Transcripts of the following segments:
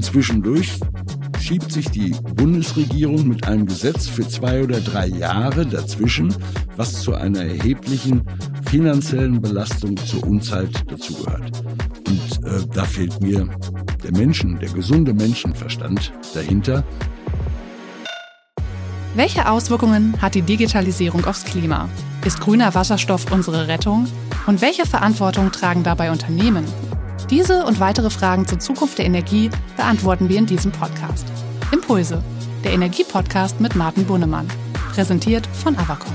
Und zwischendurch schiebt sich die Bundesregierung mit einem Gesetz für zwei oder drei Jahre dazwischen, was zu einer erheblichen finanziellen Belastung zur Unzeit dazugehört. Und äh, da fehlt mir der Menschen, der gesunde Menschenverstand dahinter. Welche Auswirkungen hat die Digitalisierung aufs Klima? Ist grüner Wasserstoff unsere Rettung? Und welche Verantwortung tragen dabei Unternehmen? Diese und weitere Fragen zur Zukunft der Energie beantworten wir in diesem Podcast. Impulse, der Energiepodcast mit Martin Bunnemann. Präsentiert von Avacon.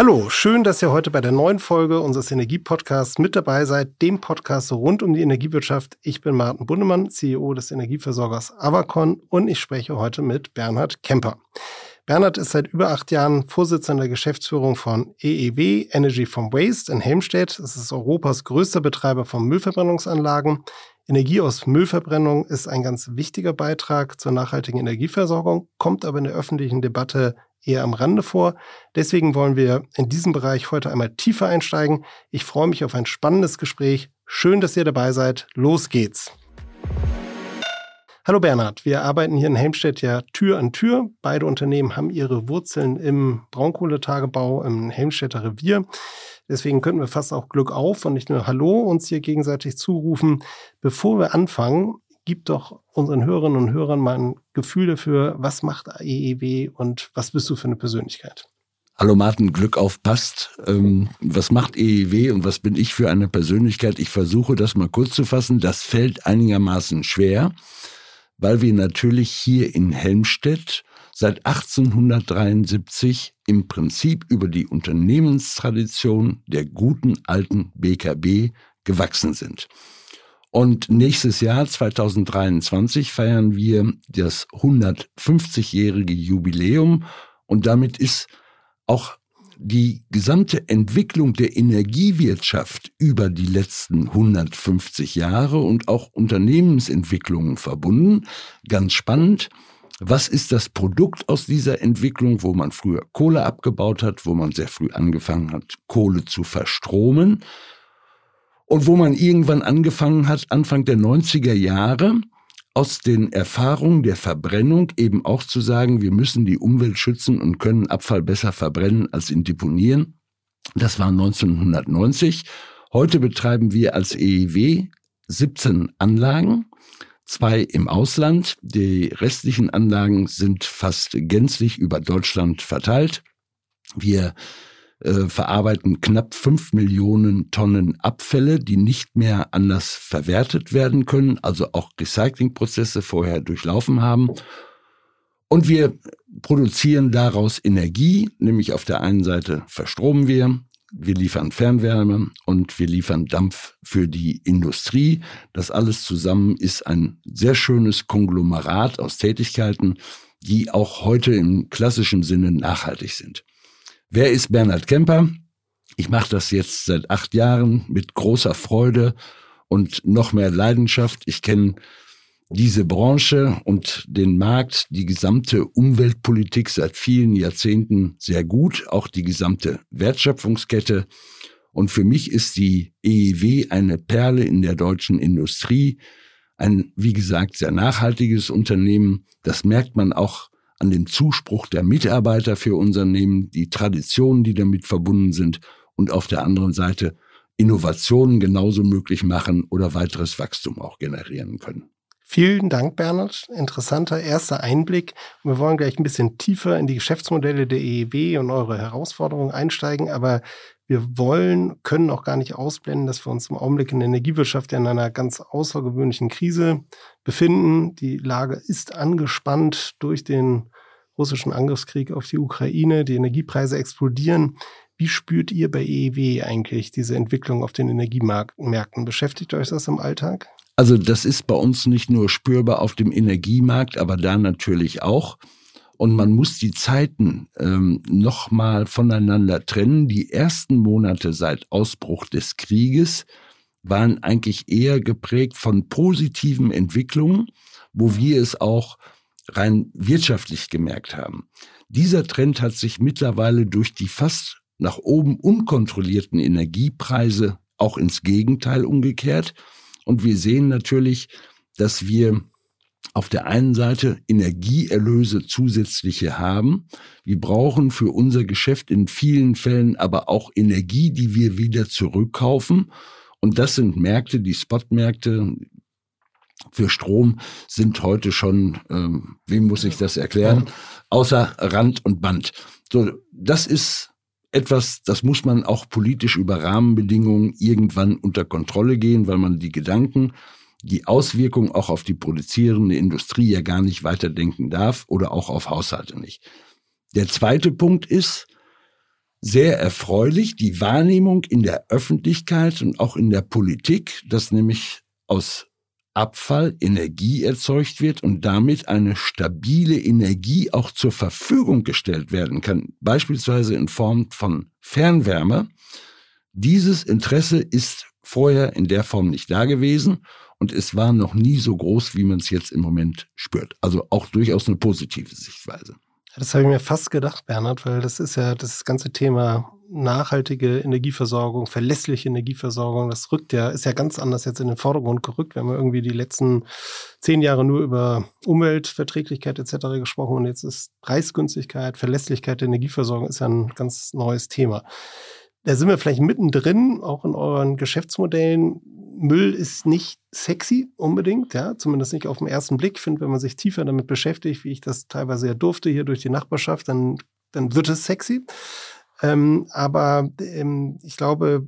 Hallo, schön, dass ihr heute bei der neuen Folge unseres Energiepodcasts mit dabei seid, dem Podcast rund um die Energiewirtschaft. Ich bin Martin Bunnemann, CEO des Energieversorgers Avacon und ich spreche heute mit Bernhard Kemper. Bernhard ist seit über acht Jahren Vorsitzender der Geschäftsführung von EEW Energy from Waste in Helmstedt. Es ist Europas größter Betreiber von Müllverbrennungsanlagen. Energie aus Müllverbrennung ist ein ganz wichtiger Beitrag zur nachhaltigen Energieversorgung, kommt aber in der öffentlichen Debatte eher am Rande vor. Deswegen wollen wir in diesem Bereich heute einmal tiefer einsteigen. Ich freue mich auf ein spannendes Gespräch. Schön, dass ihr dabei seid. Los geht's. Hallo Bernhard, wir arbeiten hier in Helmstedt ja Tür an Tür. Beide Unternehmen haben ihre Wurzeln im Braunkohletagebau im Helmstedter Revier. Deswegen könnten wir fast auch Glück auf und nicht nur Hallo uns hier gegenseitig zurufen. Bevor wir anfangen, gib doch unseren Hörerinnen und Hörern mal ein Gefühl dafür, was macht EEW und was bist du für eine Persönlichkeit? Hallo Martin, Glück auf passt. Ähm, was macht EEW und was bin ich für eine Persönlichkeit? Ich versuche das mal kurz zu fassen. Das fällt einigermaßen schwer, weil wir natürlich hier in Helmstedt seit 1873 im Prinzip über die Unternehmenstradition der guten alten BKB gewachsen sind. Und nächstes Jahr, 2023, feiern wir das 150-jährige Jubiläum und damit ist auch die gesamte Entwicklung der Energiewirtschaft über die letzten 150 Jahre und auch Unternehmensentwicklungen verbunden. Ganz spannend. Was ist das Produkt aus dieser Entwicklung, wo man früher Kohle abgebaut hat, wo man sehr früh angefangen hat, Kohle zu verstromen und wo man irgendwann angefangen hat, Anfang der 90er Jahre, aus den Erfahrungen der Verbrennung eben auch zu sagen, wir müssen die Umwelt schützen und können Abfall besser verbrennen als ihn deponieren. Das war 1990. Heute betreiben wir als EEW 17 Anlagen zwei im Ausland. Die restlichen Anlagen sind fast gänzlich über Deutschland verteilt. Wir äh, verarbeiten knapp fünf Millionen Tonnen Abfälle, die nicht mehr anders verwertet werden können, also auch Recyclingprozesse vorher durchlaufen haben. Und wir produzieren daraus Energie, nämlich auf der einen Seite verstromen wir, wir liefern Fernwärme und wir liefern Dampf für die Industrie. Das alles zusammen ist ein sehr schönes Konglomerat aus Tätigkeiten, die auch heute im klassischen Sinne nachhaltig sind. Wer ist Bernhard Kemper? Ich mache das jetzt seit acht Jahren mit großer Freude und noch mehr Leidenschaft. Ich kenne diese Branche und den Markt, die gesamte Umweltpolitik seit vielen Jahrzehnten sehr gut, auch die gesamte Wertschöpfungskette. Und für mich ist die EEW eine Perle in der deutschen Industrie, ein, wie gesagt, sehr nachhaltiges Unternehmen. Das merkt man auch an dem Zuspruch der Mitarbeiter für Unternehmen, die Traditionen, die damit verbunden sind und auf der anderen Seite Innovationen genauso möglich machen oder weiteres Wachstum auch generieren können. Vielen Dank, Bernhard. Interessanter erster Einblick. Wir wollen gleich ein bisschen tiefer in die Geschäftsmodelle der EEW und eure Herausforderungen einsteigen, aber wir wollen, können auch gar nicht ausblenden, dass wir uns im Augenblick in der Energiewirtschaft in einer ganz außergewöhnlichen Krise befinden. Die Lage ist angespannt durch den russischen Angriffskrieg auf die Ukraine. Die Energiepreise explodieren. Wie spürt ihr bei EEW eigentlich diese Entwicklung auf den Energiemärkten? Beschäftigt euch das im Alltag? Also das ist bei uns nicht nur spürbar auf dem Energiemarkt, aber da natürlich auch. Und man muss die Zeiten ähm, nochmal voneinander trennen. Die ersten Monate seit Ausbruch des Krieges waren eigentlich eher geprägt von positiven Entwicklungen, wo wir es auch rein wirtschaftlich gemerkt haben. Dieser Trend hat sich mittlerweile durch die fast nach oben unkontrollierten Energiepreise auch ins Gegenteil umgekehrt. Und wir sehen natürlich, dass wir auf der einen Seite Energieerlöse zusätzliche haben. Wir brauchen für unser Geschäft in vielen Fällen aber auch Energie, die wir wieder zurückkaufen. Und das sind Märkte, die Spotmärkte für Strom sind heute schon, ähm, wem muss ich das erklären, außer Rand und Band. So, das ist etwas, das muss man auch politisch über Rahmenbedingungen irgendwann unter Kontrolle gehen, weil man die Gedanken die Auswirkungen auch auf die produzierende Industrie ja gar nicht weiterdenken darf oder auch auf Haushalte nicht. Der zweite Punkt ist sehr erfreulich die Wahrnehmung in der Öffentlichkeit und auch in der Politik, dass nämlich aus Abfall Energie erzeugt wird und damit eine stabile Energie auch zur Verfügung gestellt werden kann, beispielsweise in Form von Fernwärme. Dieses Interesse ist vorher in der Form nicht da gewesen und es war noch nie so groß, wie man es jetzt im Moment spürt. Also auch durchaus eine positive Sichtweise. Das habe ich mir fast gedacht, Bernhard, weil das ist ja das ganze Thema nachhaltige Energieversorgung, verlässliche Energieversorgung, das rückt ja, ist ja ganz anders jetzt in den Vordergrund gerückt. Wir haben irgendwie die letzten zehn Jahre nur über Umweltverträglichkeit etc. gesprochen und jetzt ist Preisgünstigkeit, Verlässlichkeit der Energieversorgung ist ja ein ganz neues Thema. Da sind wir vielleicht mittendrin, auch in euren Geschäftsmodellen. Müll ist nicht sexy unbedingt, ja, zumindest nicht auf den ersten Blick. Ich finde, wenn man sich tiefer damit beschäftigt, wie ich das teilweise ja durfte hier durch die Nachbarschaft, dann, dann wird es sexy. Ähm, aber ähm, ich glaube,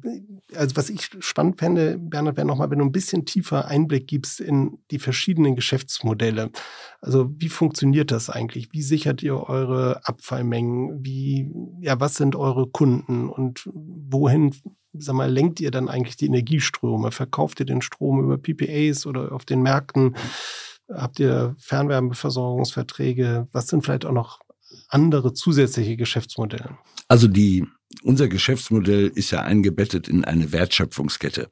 also was ich spannend fände, Bernhard, wäre nochmal, wenn du ein bisschen tiefer Einblick gibst in die verschiedenen Geschäftsmodelle. Also wie funktioniert das eigentlich? Wie sichert ihr eure Abfallmengen? Wie, ja, was sind eure Kunden und wohin, sag mal, lenkt ihr dann eigentlich die Energieströme? Verkauft ihr den Strom über PPAs oder auf den Märkten? Habt ihr Fernwärmeversorgungsverträge? Was sind vielleicht auch noch andere zusätzliche Geschäftsmodelle? Also die, unser Geschäftsmodell ist ja eingebettet in eine Wertschöpfungskette.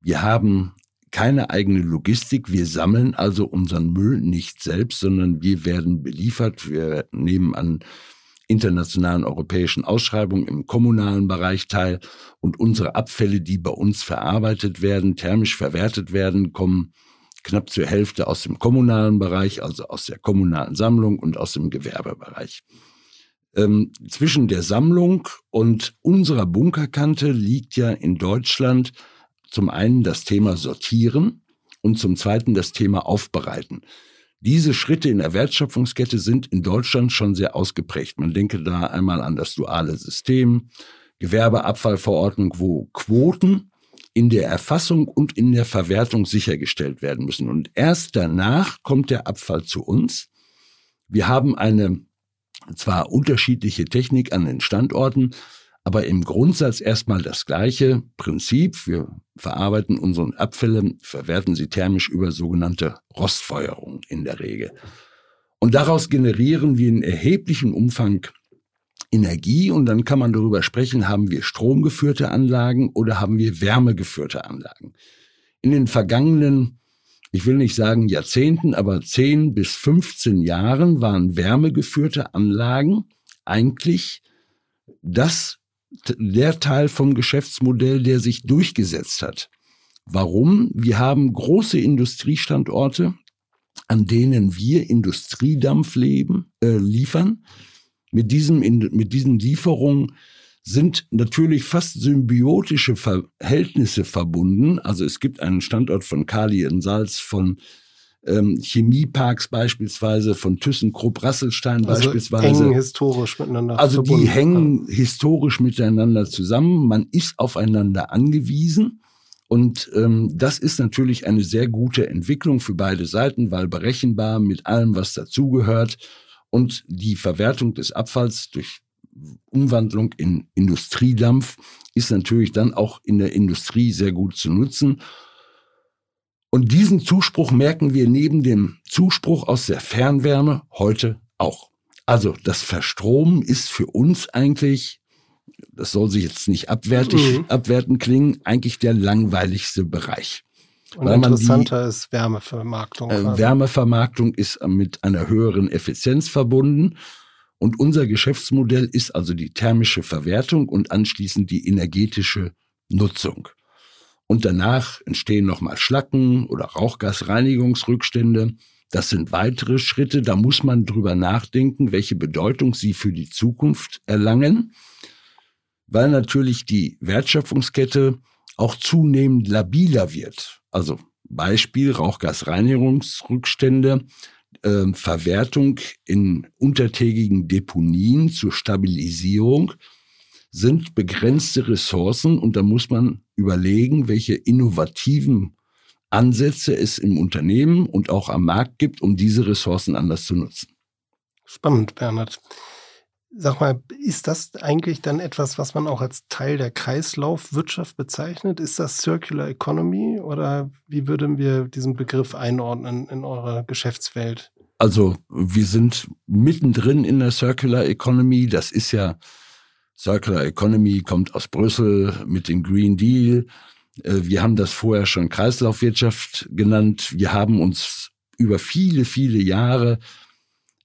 Wir haben keine eigene Logistik. Wir sammeln also unseren Müll nicht selbst, sondern wir werden beliefert. Wir nehmen an internationalen europäischen Ausschreibungen im kommunalen Bereich teil und unsere Abfälle, die bei uns verarbeitet werden, thermisch verwertet werden, kommen knapp zur Hälfte aus dem kommunalen Bereich, also aus der kommunalen Sammlung und aus dem Gewerbebereich. Ähm, zwischen der Sammlung und unserer Bunkerkante liegt ja in Deutschland zum einen das Thema Sortieren und zum zweiten das Thema Aufbereiten. Diese Schritte in der Wertschöpfungskette sind in Deutschland schon sehr ausgeprägt. Man denke da einmal an das duale System, Gewerbeabfallverordnung, wo Quoten in der Erfassung und in der Verwertung sichergestellt werden müssen. Und erst danach kommt der Abfall zu uns. Wir haben eine zwar unterschiedliche Technik an den Standorten, aber im Grundsatz erstmal das gleiche Prinzip. Wir verarbeiten unsere Abfälle, verwerten sie thermisch über sogenannte Rostfeuerung in der Regel. Und daraus generieren wir in erheblichem Umfang Energie und dann kann man darüber sprechen, haben wir stromgeführte Anlagen oder haben wir wärmegeführte Anlagen. In den vergangenen, ich will nicht sagen Jahrzehnten, aber 10 bis 15 Jahren waren wärmegeführte Anlagen eigentlich das, der Teil vom Geschäftsmodell, der sich durchgesetzt hat. Warum? Wir haben große Industriestandorte, an denen wir Industriedampf leben, äh, liefern mit, diesem, mit diesen Lieferungen sind natürlich fast symbiotische Verhältnisse verbunden. Also es gibt einen Standort von Kali in Salz, von ähm, Chemieparks beispielsweise, von ThyssenKrupp Rasselstein also beispielsweise. Eng historisch miteinander. Also die hängen historisch miteinander zusammen. Man ist aufeinander angewiesen. Und ähm, das ist natürlich eine sehr gute Entwicklung für beide Seiten, weil berechenbar mit allem, was dazugehört und die Verwertung des Abfalls durch Umwandlung in Industriedampf ist natürlich dann auch in der Industrie sehr gut zu nutzen. Und diesen Zuspruch merken wir neben dem Zuspruch aus der Fernwärme heute auch. Also das Verstromen ist für uns eigentlich, das soll sich jetzt nicht abwertig, mhm. abwertend klingen, eigentlich der langweiligste Bereich. Und weil interessanter die, ist Wärmevermarktung. Äh, Wärmevermarktung ist mit einer höheren Effizienz verbunden. Und unser Geschäftsmodell ist also die thermische Verwertung und anschließend die energetische Nutzung. Und danach entstehen nochmal Schlacken oder Rauchgasreinigungsrückstände. Das sind weitere Schritte. Da muss man drüber nachdenken, welche Bedeutung sie für die Zukunft erlangen, weil natürlich die Wertschöpfungskette auch zunehmend labiler wird. Also Beispiel Rauchgasreinigungsrückstände, äh, Verwertung in untertägigen Deponien zur Stabilisierung sind begrenzte Ressourcen und da muss man überlegen, welche innovativen Ansätze es im Unternehmen und auch am Markt gibt, um diese Ressourcen anders zu nutzen. Spannend, Bernhard. Sag mal, ist das eigentlich dann etwas, was man auch als Teil der Kreislaufwirtschaft bezeichnet? Ist das Circular Economy oder wie würden wir diesen Begriff einordnen in eurer Geschäftswelt? Also wir sind mittendrin in der Circular Economy. Das ist ja, Circular Economy kommt aus Brüssel mit dem Green Deal. Äh, wir haben das vorher schon Kreislaufwirtschaft genannt. Wir haben uns über viele, viele Jahre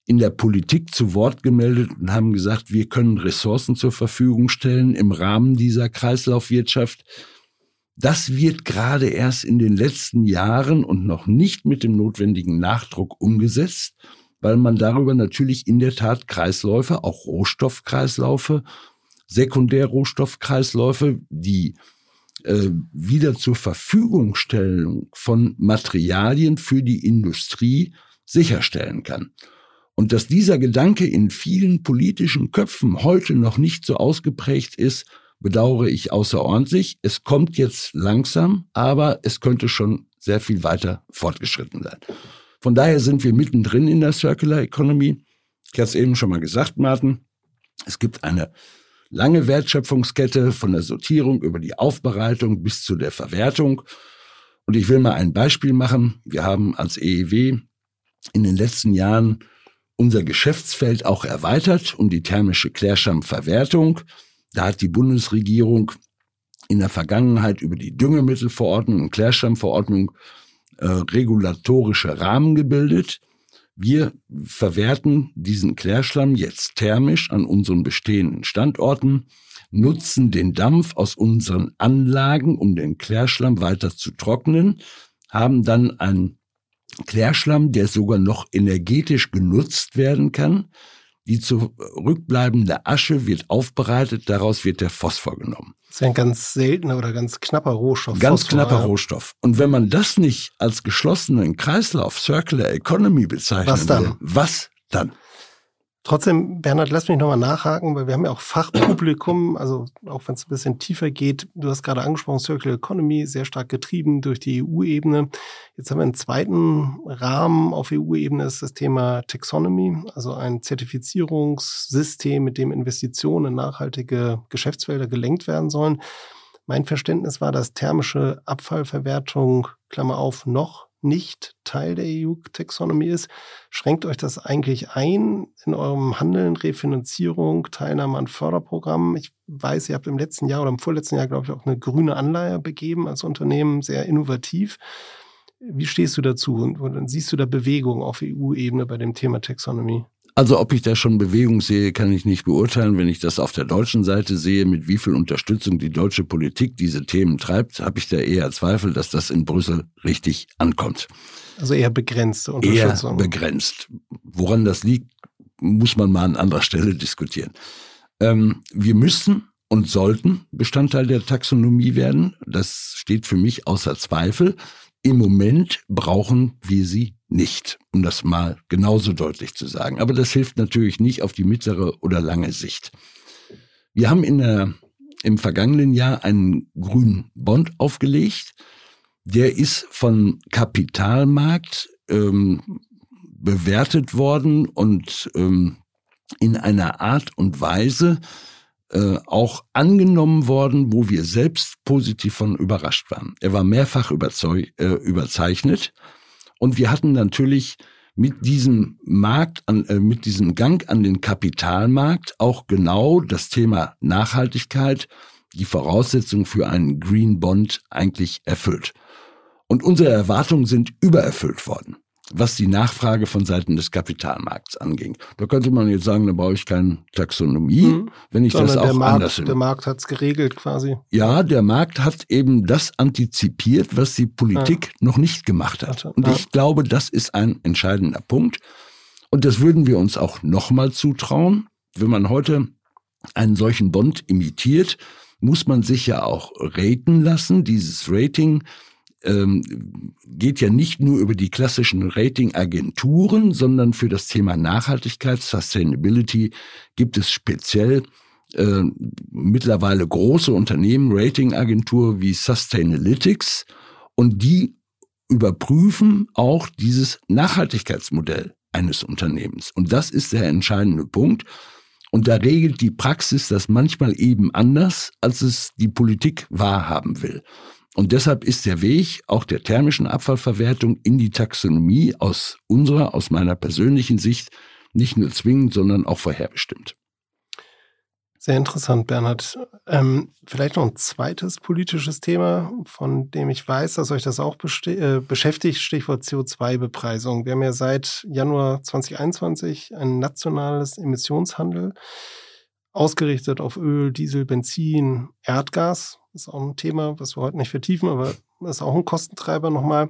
in der Politik zu Wort gemeldet und haben gesagt, wir können Ressourcen zur Verfügung stellen im Rahmen dieser Kreislaufwirtschaft. Das wird gerade erst in den letzten Jahren und noch nicht mit dem notwendigen Nachdruck umgesetzt, weil man darüber natürlich in der Tat Kreisläufe, auch Rohstoffkreisläufe, Sekundärrohstoffkreisläufe, die äh, wieder zur Verfügungstellung von Materialien für die Industrie sicherstellen kann. Und dass dieser Gedanke in vielen politischen Köpfen heute noch nicht so ausgeprägt ist, bedauere ich außerordentlich. Es kommt jetzt langsam, aber es könnte schon sehr viel weiter fortgeschritten sein. Von daher sind wir mittendrin in der Circular Economy. Ich hatte es eben schon mal gesagt, Martin. Es gibt eine lange Wertschöpfungskette von der Sortierung über die Aufbereitung bis zu der Verwertung. Und ich will mal ein Beispiel machen. Wir haben als EEW in den letzten Jahren unser Geschäftsfeld auch erweitert um die thermische Klärschlammverwertung. Da hat die Bundesregierung in der Vergangenheit über die Düngemittelverordnung und Klärschlammverordnung äh, regulatorische Rahmen gebildet. Wir verwerten diesen Klärschlamm jetzt thermisch an unseren bestehenden Standorten, nutzen den Dampf aus unseren Anlagen, um den Klärschlamm weiter zu trocknen, haben dann ein Klärschlamm, der sogar noch energetisch genutzt werden kann. Die zurückbleibende Asche wird aufbereitet, daraus wird der Phosphor genommen. Das ist ein ganz seltener oder ganz knapper Rohstoff. Ganz Phosphor, knapper ja. Rohstoff. Und wenn man das nicht als geschlossenen Kreislauf, Circular Economy bezeichnet, was dann? Was dann? Trotzdem, Bernhard, lass mich nochmal nachhaken, weil wir haben ja auch Fachpublikum, also auch wenn es ein bisschen tiefer geht. Du hast gerade angesprochen, Circular Economy, sehr stark getrieben durch die EU-Ebene. Jetzt haben wir einen zweiten Rahmen auf EU-Ebene, ist das Thema Taxonomy, also ein Zertifizierungssystem, mit dem Investitionen in nachhaltige Geschäftsfelder gelenkt werden sollen. Mein Verständnis war, dass thermische Abfallverwertung, Klammer auf, noch nicht Teil der EU-Taxonomie ist, schränkt euch das eigentlich ein in eurem Handeln, Refinanzierung, Teilnahme an Förderprogrammen? Ich weiß, ihr habt im letzten Jahr oder im vorletzten Jahr, glaube ich, auch eine grüne Anleihe begeben als Unternehmen, sehr innovativ. Wie stehst du dazu und, und siehst du da Bewegung auf EU-Ebene bei dem Thema Taxonomie? Also ob ich da schon Bewegung sehe, kann ich nicht beurteilen. Wenn ich das auf der deutschen Seite sehe, mit wie viel Unterstützung die deutsche Politik diese Themen treibt, habe ich da eher Zweifel, dass das in Brüssel richtig ankommt. Also eher begrenzte Unterstützung. Eher begrenzt. Woran das liegt, muss man mal an anderer Stelle diskutieren. Ähm, wir müssen und sollten Bestandteil der Taxonomie werden. Das steht für mich außer Zweifel. Im Moment brauchen wir sie nicht, um das mal genauso deutlich zu sagen. Aber das hilft natürlich nicht auf die mittlere oder lange Sicht. Wir haben in der, im vergangenen Jahr einen grünen Bond aufgelegt. Der ist von Kapitalmarkt ähm, bewertet worden und ähm, in einer Art und Weise, äh, auch angenommen worden, wo wir selbst positiv von überrascht waren. Er war mehrfach überzeug, äh, überzeichnet und wir hatten natürlich mit diesem Markt, an, äh, mit diesem Gang an den Kapitalmarkt auch genau das Thema Nachhaltigkeit, die Voraussetzung für einen Green Bond eigentlich erfüllt. Und unsere Erwartungen sind übererfüllt worden. Was die Nachfrage von Seiten des Kapitalmarkts anging. Da könnte man jetzt sagen, da brauche ich keine Taxonomie, mhm. wenn ich Sondern das auch der Markt, anders Der Markt hat es geregelt quasi. Ja, der Markt hat eben das antizipiert, was die Politik ja. noch nicht gemacht hat. Und ja. ich glaube, das ist ein entscheidender Punkt. Und das würden wir uns auch nochmal zutrauen. Wenn man heute einen solchen Bond imitiert, muss man sich ja auch raten lassen. Dieses Rating ähm, geht ja nicht nur über die klassischen Ratingagenturen, sondern für das Thema Nachhaltigkeit, Sustainability gibt es speziell äh, mittlerweile große Unternehmen, Ratingagentur wie Sustainalytics und die überprüfen auch dieses Nachhaltigkeitsmodell eines Unternehmens. Und das ist der entscheidende Punkt. Und da regelt die Praxis das manchmal eben anders, als es die Politik wahrhaben will. Und deshalb ist der Weg auch der thermischen Abfallverwertung in die Taxonomie aus unserer, aus meiner persönlichen Sicht nicht nur zwingend, sondern auch vorherbestimmt. Sehr interessant, Bernhard. Ähm, vielleicht noch ein zweites politisches Thema, von dem ich weiß, dass euch das auch äh, beschäftigt, Stichwort CO2-Bepreisung. Wir haben ja seit Januar 2021 ein nationales Emissionshandel ausgerichtet auf Öl, Diesel, Benzin, Erdgas ist auch ein Thema, was wir heute nicht vertiefen, aber ist auch ein Kostentreiber nochmal.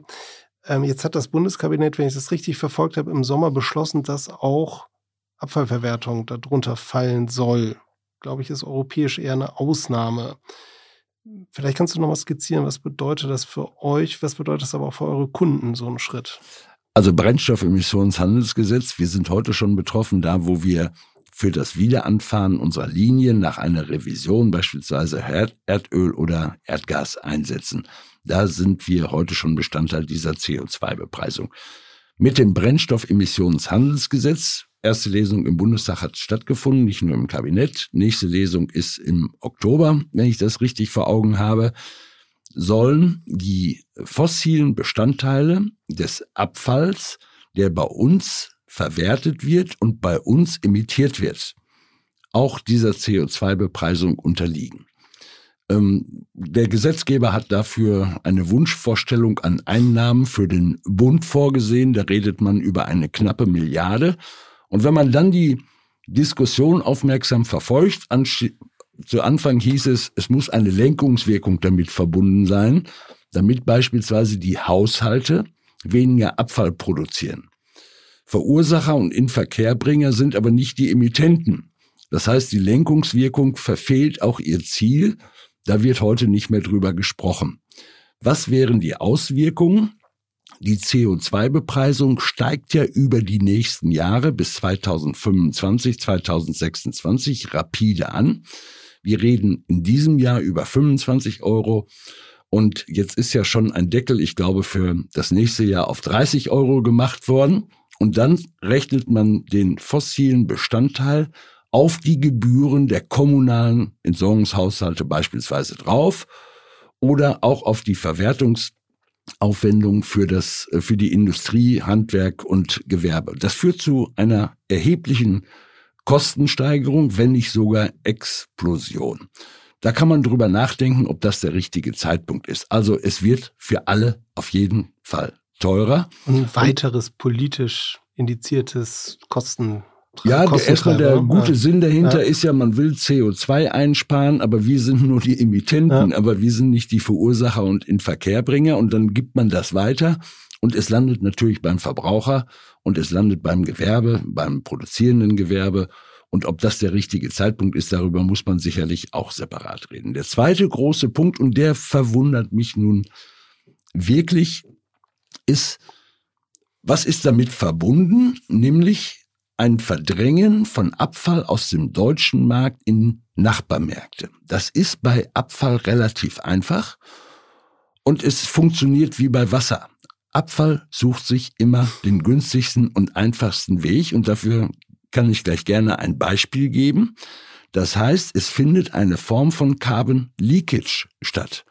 Ähm, jetzt hat das Bundeskabinett, wenn ich das richtig verfolgt habe, im Sommer beschlossen, dass auch Abfallverwertung darunter fallen soll. Glaube ich, ist europäisch eher eine Ausnahme. Vielleicht kannst du noch mal skizzieren, was bedeutet das für euch, was bedeutet das aber auch für eure Kunden, so ein Schritt? Also Brennstoffemissionshandelsgesetz, wir sind heute schon betroffen, da wo wir für das Wiederanfahren unserer Linien nach einer Revision beispielsweise Erdöl oder Erdgas einsetzen. Da sind wir heute schon Bestandteil dieser CO2-Bepreisung. Mit dem Brennstoffemissionshandelsgesetz, erste Lesung im Bundestag hat stattgefunden, nicht nur im Kabinett. Nächste Lesung ist im Oktober, wenn ich das richtig vor Augen habe, sollen die fossilen Bestandteile des Abfalls, der bei uns verwertet wird und bei uns emittiert wird, auch dieser CO2-Bepreisung unterliegen. Ähm, der Gesetzgeber hat dafür eine Wunschvorstellung an Einnahmen für den Bund vorgesehen. Da redet man über eine knappe Milliarde. Und wenn man dann die Diskussion aufmerksam verfolgt, zu Anfang hieß es, es muss eine Lenkungswirkung damit verbunden sein, damit beispielsweise die Haushalte weniger Abfall produzieren. Verursacher und Inverkehrbringer sind aber nicht die Emittenten. Das heißt, die Lenkungswirkung verfehlt auch ihr Ziel. Da wird heute nicht mehr drüber gesprochen. Was wären die Auswirkungen? Die CO2-Bepreisung steigt ja über die nächsten Jahre bis 2025, 2026 rapide an. Wir reden in diesem Jahr über 25 Euro. Und jetzt ist ja schon ein Deckel, ich glaube, für das nächste Jahr auf 30 Euro gemacht worden. Und dann rechnet man den fossilen Bestandteil auf die Gebühren der kommunalen Entsorgungshaushalte beispielsweise drauf oder auch auf die Verwertungsaufwendungen für das, für die Industrie, Handwerk und Gewerbe. Das führt zu einer erheblichen Kostensteigerung, wenn nicht sogar Explosion. Da kann man drüber nachdenken, ob das der richtige Zeitpunkt ist. Also es wird für alle auf jeden Fall teurer. Ein weiteres politisch indiziertes Kosten. Ja, erstmal der gute. Sinn dahinter ja. ist ja, man will CO2 einsparen, aber wir sind nur die Emittenten, ja. aber wir sind nicht die Verursacher und Inverkehrbringer und dann gibt man das weiter und es landet natürlich beim Verbraucher und es landet beim Gewerbe, beim produzierenden Gewerbe und ob das der richtige Zeitpunkt ist, darüber muss man sicherlich auch separat reden. Der zweite große Punkt, und der verwundert mich nun wirklich, ist, was ist damit verbunden? Nämlich ein Verdrängen von Abfall aus dem deutschen Markt in Nachbarmärkte. Das ist bei Abfall relativ einfach und es funktioniert wie bei Wasser. Abfall sucht sich immer den günstigsten und einfachsten Weg und dafür kann ich gleich gerne ein Beispiel geben. Das heißt, es findet eine Form von Carbon Leakage statt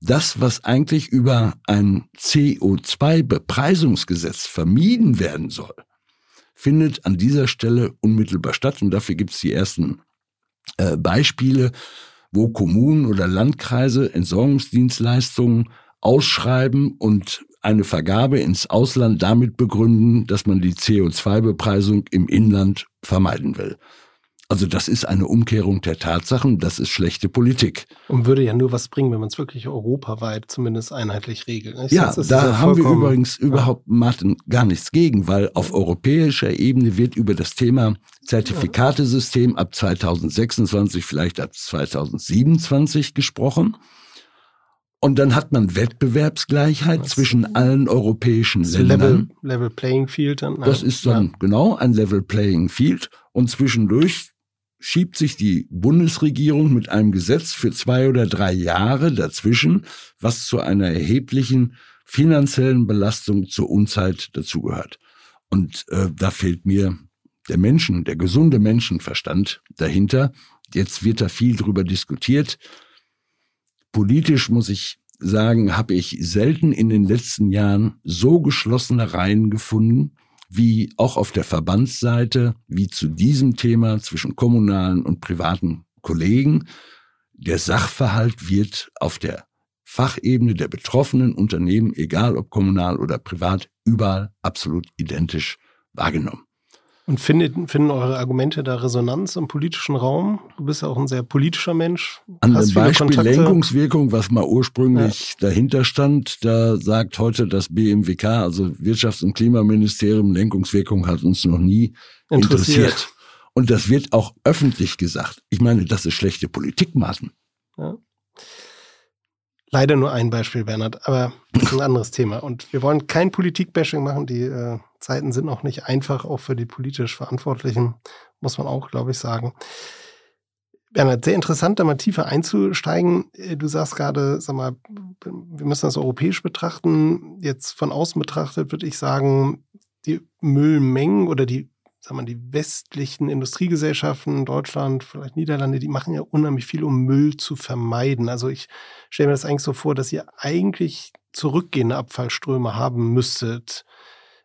das, was eigentlich über ein CO2-Bepreisungsgesetz vermieden werden soll, findet an dieser Stelle unmittelbar statt. Und dafür gibt es die ersten äh, Beispiele, wo Kommunen oder Landkreise Entsorgungsdienstleistungen ausschreiben und eine Vergabe ins Ausland damit begründen, dass man die CO2-Bepreisung im Inland vermeiden will. Also das ist eine Umkehrung der Tatsachen, das ist schlechte Politik. Und würde ja nur was bringen, wenn man es wirklich europaweit zumindest einheitlich regelt. Ich ja, da ja haben wir übrigens ja. überhaupt, Martin, gar nichts gegen, weil auf europäischer Ebene wird über das Thema Zertifikatesystem ab 2026, vielleicht ab 2027 gesprochen. Und dann hat man Wettbewerbsgleichheit Was? zwischen allen europäischen das Ländern. Level, Level Playing Field. Dann, das ist dann ja. genau ein Level Playing Field. Und zwischendurch schiebt sich die Bundesregierung mit einem Gesetz für zwei oder drei Jahre dazwischen, was zu einer erheblichen finanziellen Belastung zur Unzeit dazugehört. Und äh, da fehlt mir der Menschen, der gesunde Menschenverstand dahinter. Jetzt wird da viel drüber diskutiert. Politisch muss ich sagen, habe ich selten in den letzten Jahren so geschlossene Reihen gefunden, wie auch auf der Verbandsseite, wie zu diesem Thema zwischen kommunalen und privaten Kollegen. Der Sachverhalt wird auf der Fachebene der betroffenen Unternehmen, egal ob kommunal oder privat, überall absolut identisch wahrgenommen. Und findet, finden eure Argumente da Resonanz im politischen Raum? Du bist ja auch ein sehr politischer Mensch. An dem Beispiel Kontakte. Lenkungswirkung, was mal ursprünglich ja. dahinter stand, da sagt heute das BMWK, also Wirtschafts- und Klimaministerium, Lenkungswirkung hat uns noch nie interessiert. interessiert. Und das wird auch öffentlich gesagt. Ich meine, das ist schlechte Politik, Martin. Ja. Leider nur ein Beispiel, Bernhard, aber das ist ein anderes Thema. Und wir wollen kein Politik-Bashing machen. Die äh, Zeiten sind noch nicht einfach, auch für die politisch Verantwortlichen, muss man auch, glaube ich, sagen. Bernhard, sehr interessant, da mal tiefer einzusteigen. Äh, du sagst gerade, sag mal, wir müssen das europäisch betrachten. Jetzt von außen betrachtet würde ich sagen, die Müllmengen oder die sagen wir, die westlichen Industriegesellschaften, Deutschland, vielleicht Niederlande, die machen ja unheimlich viel, um Müll zu vermeiden. Also ich stelle mir das eigentlich so vor, dass ihr eigentlich zurückgehende Abfallströme haben müsstet.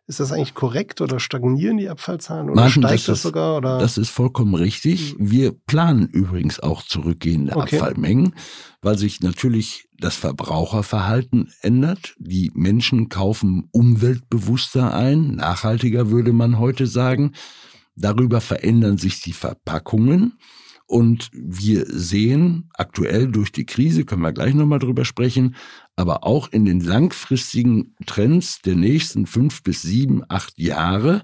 Ist das eigentlich korrekt oder stagnieren die Abfallzahlen oder Martin, steigt das, das sogar? Oder? Das ist vollkommen richtig. Hm. Wir planen übrigens auch zurückgehende okay. Abfallmengen, weil sich natürlich das Verbraucherverhalten ändert. Die Menschen kaufen umweltbewusster ein, nachhaltiger würde man heute sagen. Darüber verändern sich die Verpackungen. Und wir sehen aktuell durch die Krise, können wir gleich nochmal drüber sprechen, aber auch in den langfristigen Trends der nächsten fünf bis sieben, acht Jahre,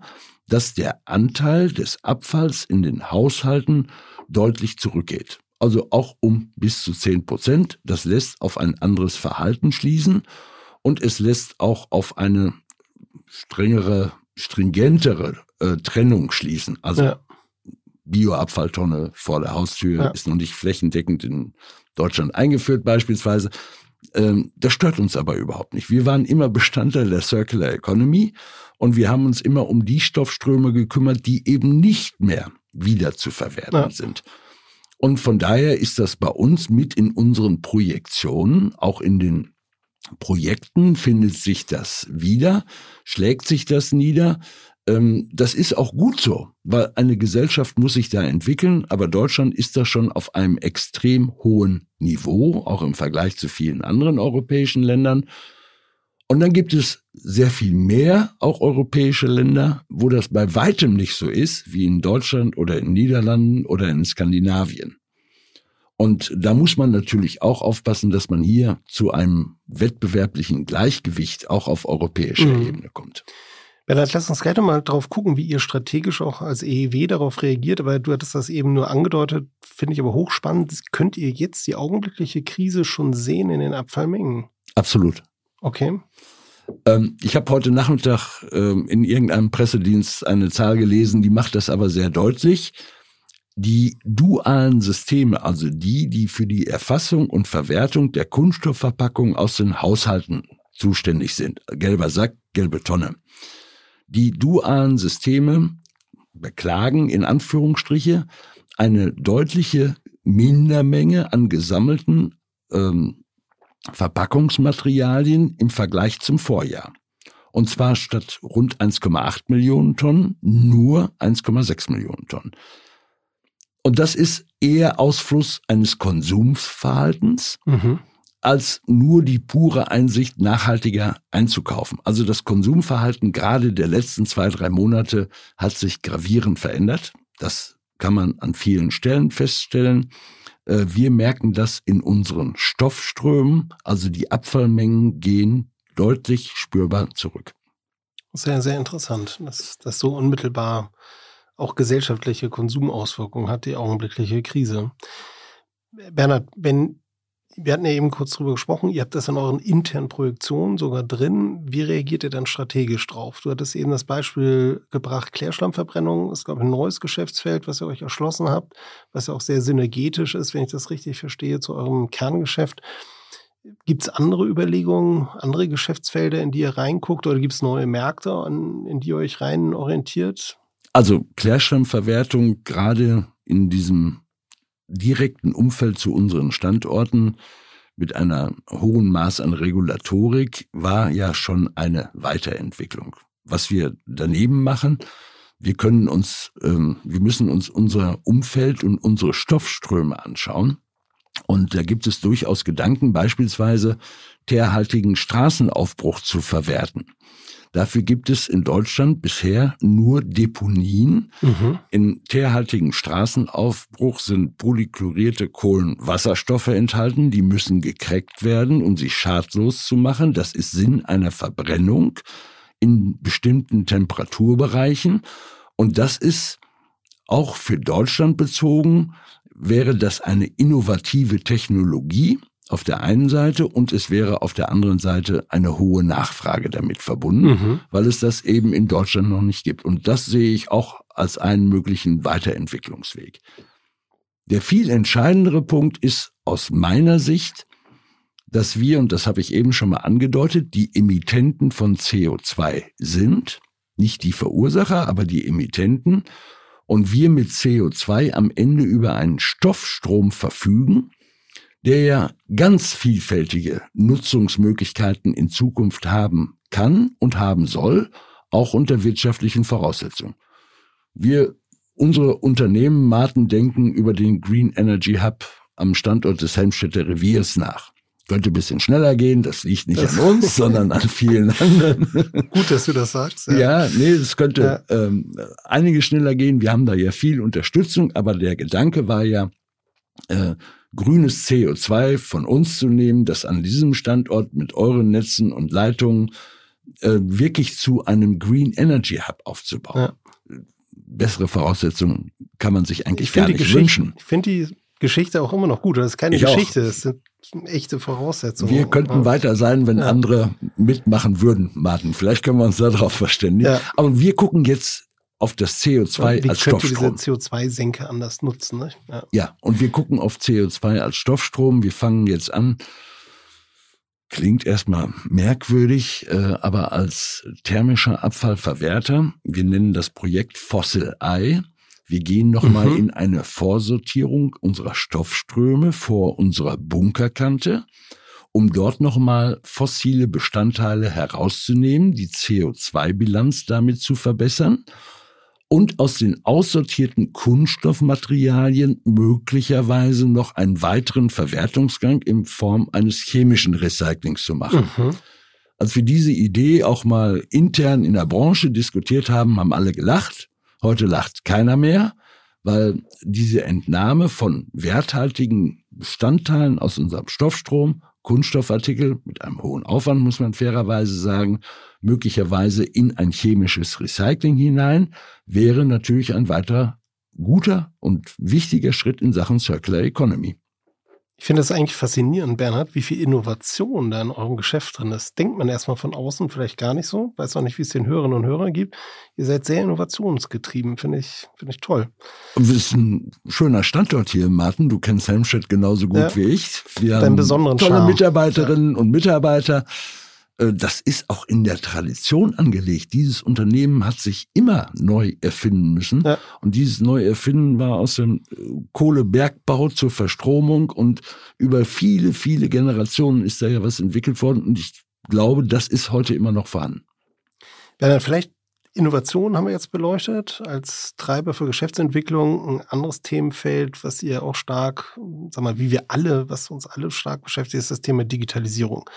dass der Anteil des Abfalls in den Haushalten deutlich zurückgeht. Also auch um bis zu zehn Prozent. Das lässt auf ein anderes Verhalten schließen und es lässt auch auf eine strengere, stringentere äh, Trennung schließen. Also ja. Bioabfalltonne vor der Haustür ja. ist noch nicht flächendeckend in Deutschland eingeführt beispielsweise. Ähm, das stört uns aber überhaupt nicht. Wir waren immer Bestandteil der Circular Economy und wir haben uns immer um die Stoffströme gekümmert, die eben nicht mehr wieder zu verwerten ja. sind. Und von daher ist das bei uns mit in unseren Projektionen, auch in den Projekten findet sich das wieder, schlägt sich das nieder. Ähm, das ist auch gut so, weil eine Gesellschaft muss sich da entwickeln, aber Deutschland ist da schon auf einem extrem hohen Niveau, auch im Vergleich zu vielen anderen europäischen Ländern. Und dann gibt es sehr viel mehr, auch europäische Länder, wo das bei weitem nicht so ist, wie in Deutschland oder in Niederlanden oder in Skandinavien. Und da muss man natürlich auch aufpassen, dass man hier zu einem wettbewerblichen Gleichgewicht auch auf europäischer mhm. Ebene kommt. Bernhard, lass uns gleich mal drauf gucken, wie ihr strategisch auch als EEW darauf reagiert. Aber du hattest das eben nur angedeutet, finde ich aber hochspannend. Könnt ihr jetzt die augenblickliche Krise schon sehen in den Abfallmengen? Absolut. Okay. Ähm, ich habe heute Nachmittag ähm, in irgendeinem Pressedienst eine Zahl gelesen, die macht das aber sehr deutlich. Die dualen Systeme, also die, die für die Erfassung und Verwertung der Kunststoffverpackung aus den Haushalten zuständig sind, gelber Sack, gelbe Tonne, die dualen Systeme beklagen in Anführungsstriche eine deutliche Mindermenge an gesammelten ähm, Verpackungsmaterialien im Vergleich zum Vorjahr. Und zwar statt rund 1,8 Millionen Tonnen nur 1,6 Millionen Tonnen. Und das ist eher Ausfluss eines Konsumsverhaltens. Mhm. Als nur die pure Einsicht, nachhaltiger einzukaufen. Also das Konsumverhalten gerade der letzten zwei, drei Monate hat sich gravierend verändert. Das kann man an vielen Stellen feststellen. Äh, wir merken das in unseren Stoffströmen, also die Abfallmengen gehen deutlich spürbar zurück. Sehr, sehr interessant, dass das so unmittelbar auch gesellschaftliche Konsumauswirkungen hat, die augenblickliche Krise. Bernhard, wenn wir hatten ja eben kurz drüber gesprochen, ihr habt das in euren internen Projektionen sogar drin. Wie reagiert ihr dann strategisch drauf? Du hattest eben das Beispiel gebracht, Klärschlammverbrennung ist, glaube ich, ein neues Geschäftsfeld, was ihr euch erschlossen habt, was ja auch sehr synergetisch ist, wenn ich das richtig verstehe, zu eurem Kerngeschäft. Gibt es andere Überlegungen, andere Geschäftsfelder, in die ihr reinguckt oder gibt es neue Märkte, an, in die ihr euch rein orientiert? Also Klärschlammverwertung gerade in diesem direkten Umfeld zu unseren Standorten mit einer hohen Maß an Regulatorik war ja schon eine Weiterentwicklung. Was wir daneben machen, wir können uns, ähm, wir müssen uns unser Umfeld und unsere Stoffströme anschauen. Und da gibt es durchaus Gedanken, beispielsweise teerhaltigen Straßenaufbruch zu verwerten. Dafür gibt es in Deutschland bisher nur Deponien. Mhm. In teerhaltigen Straßenaufbruch sind polychlorierte Kohlenwasserstoffe enthalten. Die müssen gekreckt werden, um sie schadlos zu machen. Das ist Sinn einer Verbrennung in bestimmten Temperaturbereichen. Und das ist auch für Deutschland bezogen, wäre das eine innovative Technologie auf der einen Seite und es wäre auf der anderen Seite eine hohe Nachfrage damit verbunden, mhm. weil es das eben in Deutschland noch nicht gibt. Und das sehe ich auch als einen möglichen Weiterentwicklungsweg. Der viel entscheidendere Punkt ist aus meiner Sicht, dass wir, und das habe ich eben schon mal angedeutet, die Emittenten von CO2 sind, nicht die Verursacher, aber die Emittenten, und wir mit CO2 am Ende über einen Stoffstrom verfügen, der ja ganz vielfältige Nutzungsmöglichkeiten in Zukunft haben kann und haben soll, auch unter wirtschaftlichen Voraussetzungen. Wir, unsere Unternehmen Martin denken über den Green Energy Hub am Standort des Helmstedter Reviers nach. Könnte ein bisschen schneller gehen, das liegt nicht das an uns, sondern an vielen anderen. Gut, dass du das sagst. Ja, ja nee, es könnte ja. ähm, einige schneller gehen. Wir haben da ja viel Unterstützung, aber der Gedanke war ja, äh, grünes CO2 von uns zu nehmen, das an diesem Standort mit euren Netzen und Leitungen äh, wirklich zu einem Green Energy Hub aufzubauen. Ja. Bessere Voraussetzungen kann man sich eigentlich gar nicht wünschen. Ich finde die Geschichte auch immer noch gut. Das ist keine ich Geschichte, auch. das sind echte Voraussetzungen. Wir könnten weiter sein, wenn ja. andere mitmachen würden, Martin. Vielleicht können wir uns darauf verständigen. Ja. Aber wir gucken jetzt auf das CO2 Wie als Stoffstrom. diese CO2-Senke anders nutzen. Ne? Ja. ja, und wir gucken auf CO2 als Stoffstrom. Wir fangen jetzt an, klingt erstmal merkwürdig, äh, aber als thermischer Abfallverwerter, wir nennen das Projekt Fossil Eye. Wir gehen nochmal mhm. in eine Vorsortierung unserer Stoffströme vor unserer Bunkerkante um dort nochmal fossile Bestandteile herauszunehmen, die CO2-Bilanz damit zu verbessern und aus den aussortierten Kunststoffmaterialien möglicherweise noch einen weiteren Verwertungsgang in Form eines chemischen Recyclings zu machen. Mhm. Als wir diese Idee auch mal intern in der Branche diskutiert haben, haben alle gelacht. Heute lacht keiner mehr, weil diese Entnahme von werthaltigen Bestandteilen aus unserem Stoffstrom Kunststoffartikel mit einem hohen Aufwand, muss man fairerweise sagen, möglicherweise in ein chemisches Recycling hinein, wäre natürlich ein weiterer guter und wichtiger Schritt in Sachen Circular Economy. Ich finde es eigentlich faszinierend, Bernhard, wie viel Innovation da in eurem Geschäft drin ist. Denkt man erstmal von außen vielleicht gar nicht so. Weiß auch nicht, wie es den Hörerinnen und Hörern gibt. Ihr seid sehr innovationsgetrieben, finde ich, finde ich toll. Es ist ein schöner Standort hier, Martin. Du kennst Helmstedt genauso gut ja. wie ich. Wir Deinen haben besonderen tolle Charme. Mitarbeiterinnen ja. und Mitarbeiter. Äh, das ist auch in der Tradition angelegt. Dieses Unternehmen hat sich immer neu erfinden müssen. Ja. Und dieses Neuerfinden war aus dem äh, Kohlebergbau zur Verstromung und über viele, viele Generationen ist da ja was entwickelt worden. Und ich glaube, das ist heute immer noch vorhanden. Ja, dann vielleicht Innovation haben wir jetzt beleuchtet als Treiber für Geschäftsentwicklung. Ein anderes Themenfeld, was ihr auch stark, sag mal, wie wir alle, was uns alle stark beschäftigt, ist das Thema Digitalisierung.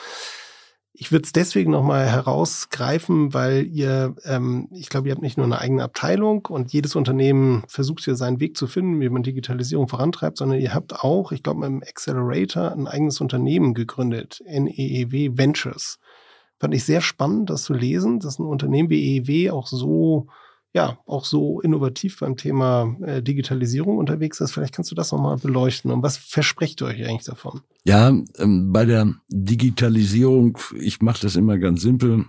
Ich würde es deswegen nochmal herausgreifen, weil ihr, ähm, ich glaube, ihr habt nicht nur eine eigene Abteilung und jedes Unternehmen versucht hier seinen Weg zu finden, wie man Digitalisierung vorantreibt, sondern ihr habt auch, ich glaube, mit dem Accelerator ein eigenes Unternehmen gegründet, NEEW Ventures. Fand ich sehr spannend, das zu lesen, dass ein Unternehmen wie EEW auch so ja, auch so innovativ beim Thema äh, Digitalisierung unterwegs ist. Vielleicht kannst du das nochmal beleuchten. Und was versprecht ihr euch eigentlich davon? Ja, ähm, bei der Digitalisierung, ich mache das immer ganz simpel.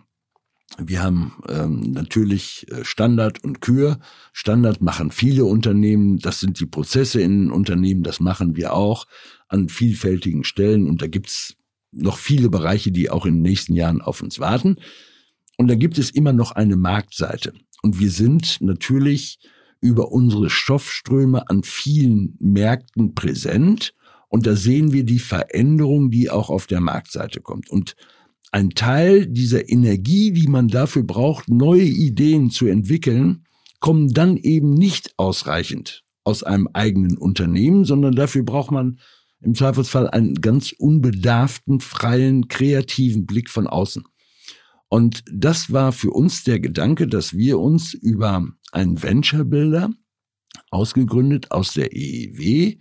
Wir haben ähm, natürlich äh, Standard und Kür. Standard machen viele Unternehmen. Das sind die Prozesse in Unternehmen. Das machen wir auch an vielfältigen Stellen. Und da gibt's noch viele Bereiche, die auch in den nächsten Jahren auf uns warten. Und da gibt es immer noch eine Marktseite. Und wir sind natürlich über unsere Stoffströme an vielen Märkten präsent. Und da sehen wir die Veränderung, die auch auf der Marktseite kommt. Und ein Teil dieser Energie, die man dafür braucht, neue Ideen zu entwickeln, kommen dann eben nicht ausreichend aus einem eigenen Unternehmen, sondern dafür braucht man im Zweifelsfall einen ganz unbedarften, freien, kreativen Blick von außen. Und das war für uns der Gedanke, dass wir uns über einen Venture Builder, ausgegründet aus der EEW,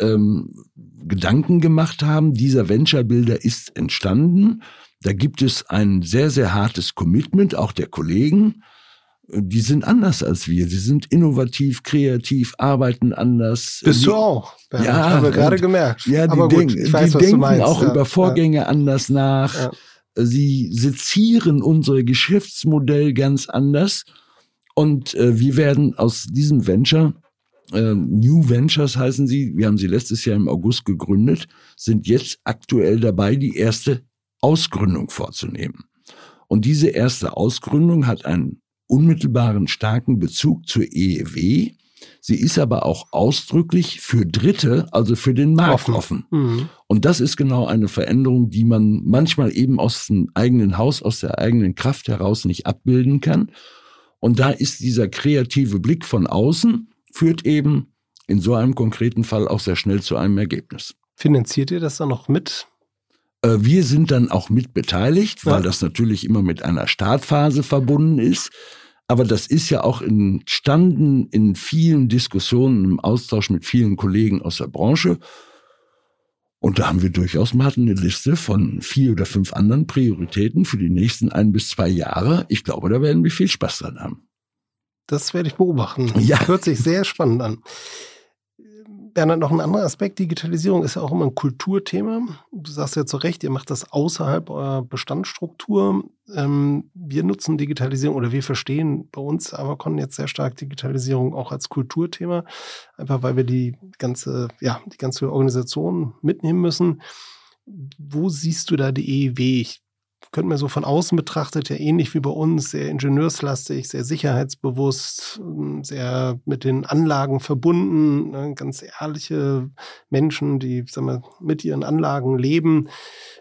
ähm, Gedanken gemacht haben. Dieser Venture Builder ist entstanden. Da gibt es ein sehr, sehr hartes Commitment, auch der Kollegen. Die sind anders als wir. Sie sind innovativ, kreativ, arbeiten anders. Bist du auch? Ja, haben wir gerade gemerkt. Ja, die, gut, denk, weiß, die denken meinst, auch ja, über Vorgänge ja. anders nach. Sie sezieren unser Geschäftsmodell ganz anders. Und äh, wir werden aus diesem Venture, äh, New Ventures heißen sie, wir haben sie letztes Jahr im August gegründet, sind jetzt aktuell dabei, die erste Ausgründung vorzunehmen. Und diese erste Ausgründung hat einen unmittelbaren starken Bezug zur EEW, Sie ist aber auch ausdrücklich für Dritte, also für den Markt offen. Mhm. Und das ist genau eine Veränderung, die man manchmal eben aus dem eigenen Haus, aus der eigenen Kraft heraus nicht abbilden kann. Und da ist dieser kreative Blick von außen, führt eben in so einem konkreten Fall auch sehr schnell zu einem Ergebnis. Finanziert ihr das dann noch mit? Äh, wir sind dann auch mit beteiligt, weil ja. das natürlich immer mit einer Startphase verbunden ist. Aber das ist ja auch entstanden in vielen Diskussionen, im Austausch mit vielen Kollegen aus der Branche. Und da haben wir durchaus mal eine Liste von vier oder fünf anderen Prioritäten für die nächsten ein bis zwei Jahre. Ich glaube, da werden wir viel Spaß dran haben. Das werde ich beobachten. Ja. Hört sich sehr spannend an. Bernhard, noch ein anderer Aspekt. Digitalisierung ist ja auch immer ein Kulturthema. Du sagst ja zu Recht, ihr macht das außerhalb eurer Bestandsstruktur. Ähm, wir nutzen Digitalisierung oder wir verstehen bei uns Avacon jetzt sehr stark Digitalisierung auch als Kulturthema. Einfach weil wir die ganze, ja, die ganze Organisation mitnehmen müssen. Wo siehst du da die EEW? Ich könnte man so von außen betrachtet ja ähnlich wie bei uns, sehr ingenieurslastig, sehr sicherheitsbewusst, sehr mit den Anlagen verbunden, ne, ganz ehrliche Menschen, die sag mal, mit ihren Anlagen leben.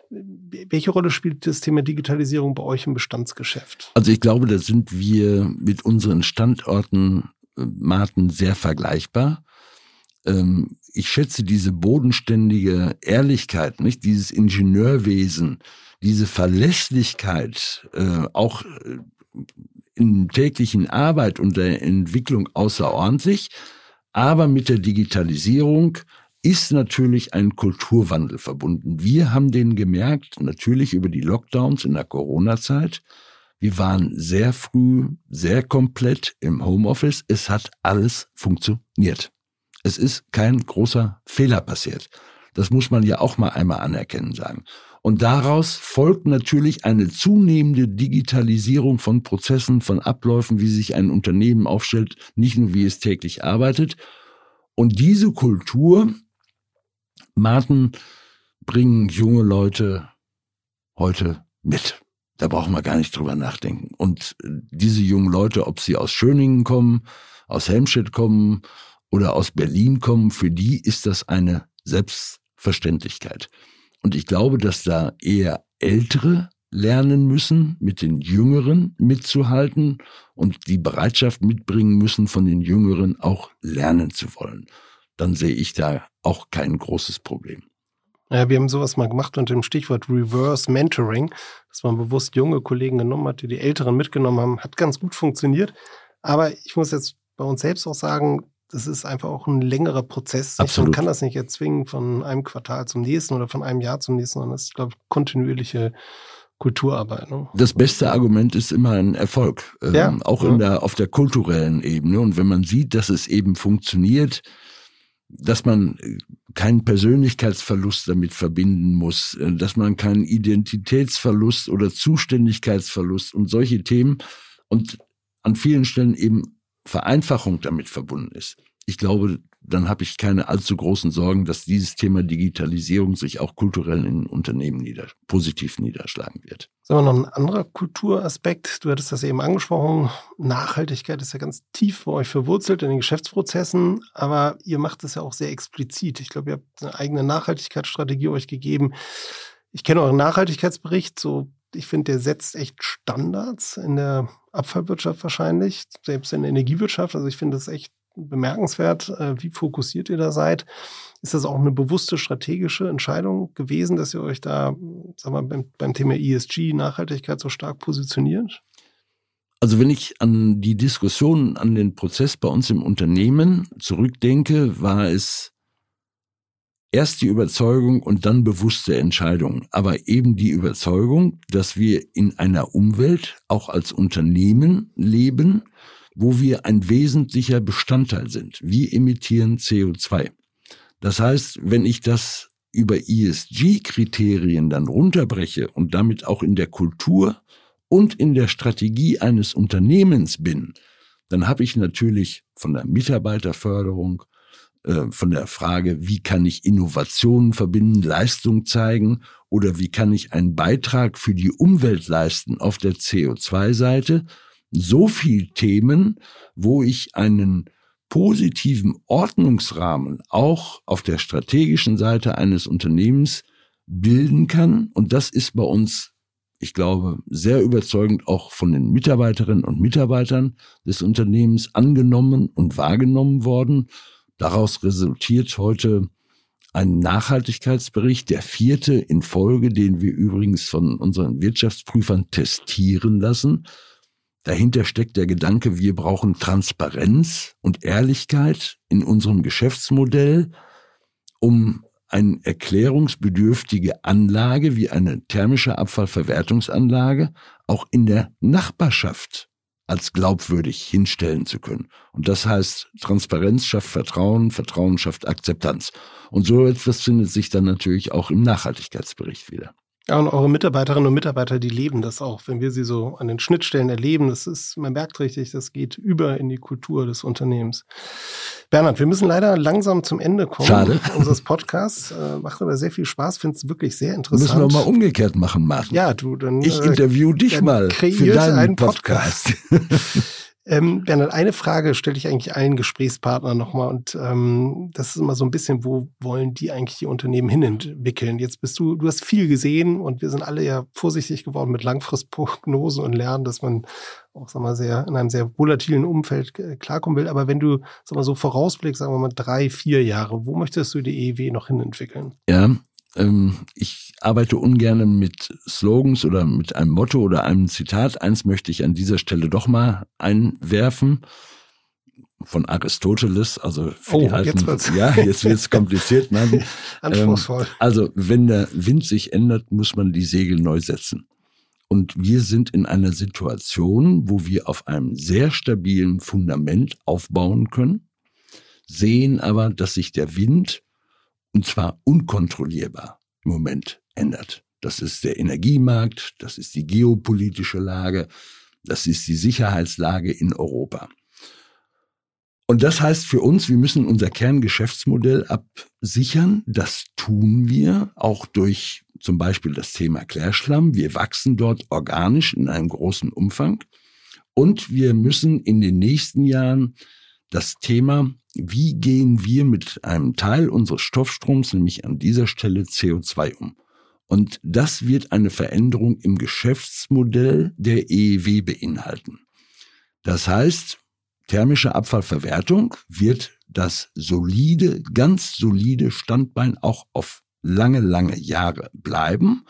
Welche Rolle spielt das Thema Digitalisierung bei euch im Bestandsgeschäft? Also ich glaube, da sind wir mit unseren Standorten äh, Martin sehr vergleichbar. Ähm, ich schätze diese bodenständige Ehrlichkeit, nicht dieses Ingenieurwesen, diese Verlässlichkeit äh, auch äh, in täglichen Arbeit und der Entwicklung außerordentlich. Aber mit der Digitalisierung ist natürlich ein Kulturwandel verbunden. Wir haben den gemerkt, natürlich über die Lockdowns in der Corona-Zeit. Wir waren sehr früh, sehr komplett im Homeoffice. Es hat alles funktioniert. Es ist kein großer Fehler passiert. Das muss man ja auch mal einmal anerkennen sagen. Und daraus folgt natürlich eine zunehmende Digitalisierung von Prozessen, von Abläufen, wie sich ein Unternehmen aufstellt, nicht nur wie es täglich arbeitet. Und diese Kultur, Martin, bringen junge Leute heute mit. Da brauchen wir gar nicht drüber nachdenken. Und diese jungen Leute, ob sie aus Schöningen kommen, aus Helmstedt kommen oder aus Berlin kommen, für die ist das eine Selbstverständlichkeit. Und ich glaube, dass da eher ältere lernen müssen, mit den Jüngeren mitzuhalten und die Bereitschaft mitbringen müssen, von den Jüngeren auch lernen zu wollen. Dann sehe ich da auch kein großes Problem. Ja, wir haben sowas mal gemacht unter dem Stichwort Reverse Mentoring, dass man bewusst junge Kollegen genommen hat, die die Älteren mitgenommen haben. Hat ganz gut funktioniert. Aber ich muss jetzt bei uns selbst auch sagen, das ist einfach auch ein längerer Prozess. Absolut. Man kann das nicht erzwingen von einem Quartal zum nächsten oder von einem Jahr zum nächsten, sondern es ist, glaube ich, kontinuierliche Kulturarbeit. Ne? Das beste Argument ist immer ein Erfolg, ähm, Ja, auch ja. in der, auf der kulturellen Ebene. Und wenn man sieht, dass es eben funktioniert, dass man äh, keinen Persönlichkeitsverlust damit verbinden muss, äh, dass man keinen Identitätsverlust oder Zuständigkeitsverlust und solche Themen und an vielen Stellen eben Vereinfachung damit verbunden ist. Ich glaube, dann habe ich keine allzu großen Sorgen, dass dieses Thema Digitalisierung sich auch kulturell in Unternehmen nieder, positiv niederschlagen wird. Sagen wir noch ein anderer Kulturaspekt. Du hattest das eben angesprochen. Nachhaltigkeit ist ja ganz tief bei euch verwurzelt in den Geschäftsprozessen, aber ihr macht es ja auch sehr explizit. Ich glaube, ihr habt eine eigene Nachhaltigkeitsstrategie euch gegeben. Ich kenne euren Nachhaltigkeitsbericht. So, ich finde, der setzt echt Standards in der Abfallwirtschaft wahrscheinlich, selbst in der Energiewirtschaft. Also ich finde das echt bemerkenswert, äh, wie fokussiert ihr da seid. Ist das auch eine bewusste strategische Entscheidung gewesen, dass ihr euch da, sag mal, beim, beim Thema ESG, Nachhaltigkeit so stark positioniert? Also wenn ich an die Diskussion, an den Prozess bei uns im Unternehmen zurückdenke, war es erst die Überzeugung und dann bewusste Entscheidung. Aber eben die Überzeugung, dass wir in einer Umwelt auch als Unternehmen leben, wo wir ein wesentlicher Bestandteil sind. Wir emittieren CO2. Das heißt, wenn ich das über ESG-Kriterien dann runterbreche und damit auch in der Kultur und in der Strategie eines Unternehmens bin, dann habe ich natürlich von der Mitarbeiterförderung, äh, von der Frage, wie kann ich Innovationen verbinden, Leistung zeigen oder wie kann ich einen Beitrag für die Umwelt leisten auf der CO2-Seite, so viel Themen, wo ich einen positiven Ordnungsrahmen auch auf der strategischen Seite eines Unternehmens bilden kann. Und das ist bei uns, ich glaube, sehr überzeugend auch von den Mitarbeiterinnen und Mitarbeitern des Unternehmens angenommen und wahrgenommen worden. Daraus resultiert heute ein Nachhaltigkeitsbericht, der vierte in Folge, den wir übrigens von unseren Wirtschaftsprüfern testieren lassen. Dahinter steckt der Gedanke, wir brauchen Transparenz und Ehrlichkeit in unserem Geschäftsmodell, um eine erklärungsbedürftige Anlage wie eine thermische Abfallverwertungsanlage auch in der Nachbarschaft als glaubwürdig hinstellen zu können. Und das heißt, Transparenz schafft Vertrauen, Vertrauen schafft Akzeptanz. Und so etwas findet sich dann natürlich auch im Nachhaltigkeitsbericht wieder. Ja, und eure Mitarbeiterinnen und Mitarbeiter, die leben das auch. Wenn wir sie so an den Schnittstellen erleben, das ist, man merkt richtig, das geht über in die Kultur des Unternehmens. Bernhard, wir müssen leider langsam zum Ende kommen Schade. unseres Podcasts. Äh, macht aber sehr viel Spaß, finde es wirklich sehr interessant. Müssen wir mal umgekehrt machen, Martin. Ja, du, dann. Ich äh, interview dich dann mal für deinen einen Podcast. Ähm, Bernhard, eine Frage stelle ich eigentlich allen Gesprächspartnern nochmal und ähm, das ist immer so ein bisschen, wo wollen die eigentlich die Unternehmen hinentwickeln? Jetzt bist du, du hast viel gesehen und wir sind alle ja vorsichtig geworden mit Langfristprognosen und lernen, dass man auch, sag mal, sehr, in einem sehr volatilen Umfeld äh, klarkommen will. Aber wenn du, sag mal, so vorausblickst, sagen wir mal drei, vier Jahre, wo möchtest du die EEW noch hinentwickeln? Ja, ich arbeite ungern mit Slogans oder mit einem Motto oder einem Zitat. Eins möchte ich an dieser Stelle doch mal einwerfen. Von Aristoteles, also für Oh, die alten, jetzt wird's- ja, jetzt wird's kompliziert. Nein, Anspruchsvoll. also, wenn der Wind sich ändert, muss man die Segel neu setzen. Und wir sind in einer Situation, wo wir auf einem sehr stabilen Fundament aufbauen können, sehen aber, dass sich der Wind, und zwar unkontrollierbar, im Moment ändert. Das ist der Energiemarkt, das ist die geopolitische Lage, das ist die Sicherheitslage in Europa. Und das heißt für uns, wir müssen unser Kerngeschäftsmodell absichern. Das tun wir auch durch zum Beispiel das Thema Klärschlamm. Wir wachsen dort organisch in einem großen Umfang. Und wir müssen in den nächsten Jahren das Thema, wie gehen wir mit einem Teil unseres Stoffstroms, nämlich an dieser Stelle CO2 um? Und das wird eine Veränderung im Geschäftsmodell der EEW beinhalten. Das heißt, thermische Abfallverwertung wird das solide, ganz solide Standbein auch auf lange, lange Jahre bleiben.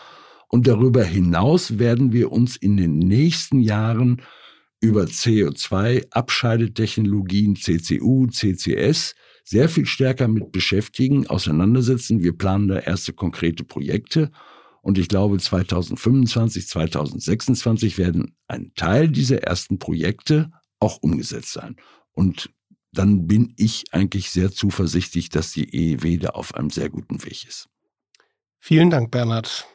Und darüber hinaus werden wir uns in den nächsten Jahren über CO2-Abscheidetechnologien, CCU, CCS, sehr viel stärker mit beschäftigen, auseinandersetzen. Wir planen da erste konkrete Projekte. Und ich glaube, 2025, 2026 werden ein Teil dieser ersten Projekte auch umgesetzt sein. Und dann bin ich eigentlich sehr zuversichtlich, dass die EEW da auf einem sehr guten Weg ist. Vielen Dank, Bernhard.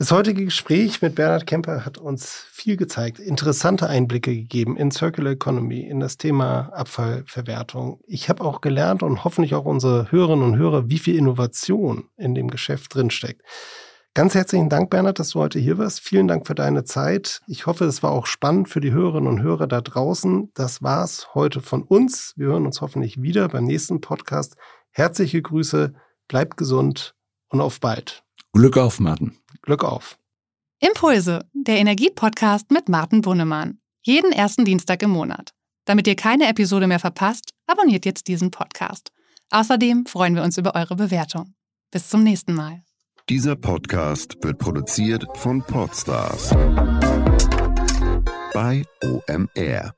Das heutige Gespräch mit Bernhard Kemper hat uns viel gezeigt, interessante Einblicke gegeben in Circular Economy, in das Thema Abfallverwertung. Ich habe auch gelernt und hoffentlich auch unsere Hörerinnen und Hörer, wie viel Innovation in dem Geschäft drinsteckt. Ganz herzlichen Dank, Bernhard, dass du heute hier warst. Vielen Dank für deine Zeit. Ich hoffe, es war auch spannend für die Hörerinnen und Hörer da draußen. Das war's heute von uns. Wir hören uns hoffentlich wieder beim nächsten Podcast. Herzliche Grüße, bleibt gesund und auf bald. Glück auf, Martin. Glück auf. Impulse, der Energie-Podcast mit Martin Bunnemann. Jeden ersten Dienstag im Monat. Damit ihr keine Episode mehr verpasst, abonniert jetzt diesen Podcast. Außerdem freuen wir uns über eure Bewertung. Bis zum nächsten Mal. Dieser Podcast wird produziert von Podstars bei OMR.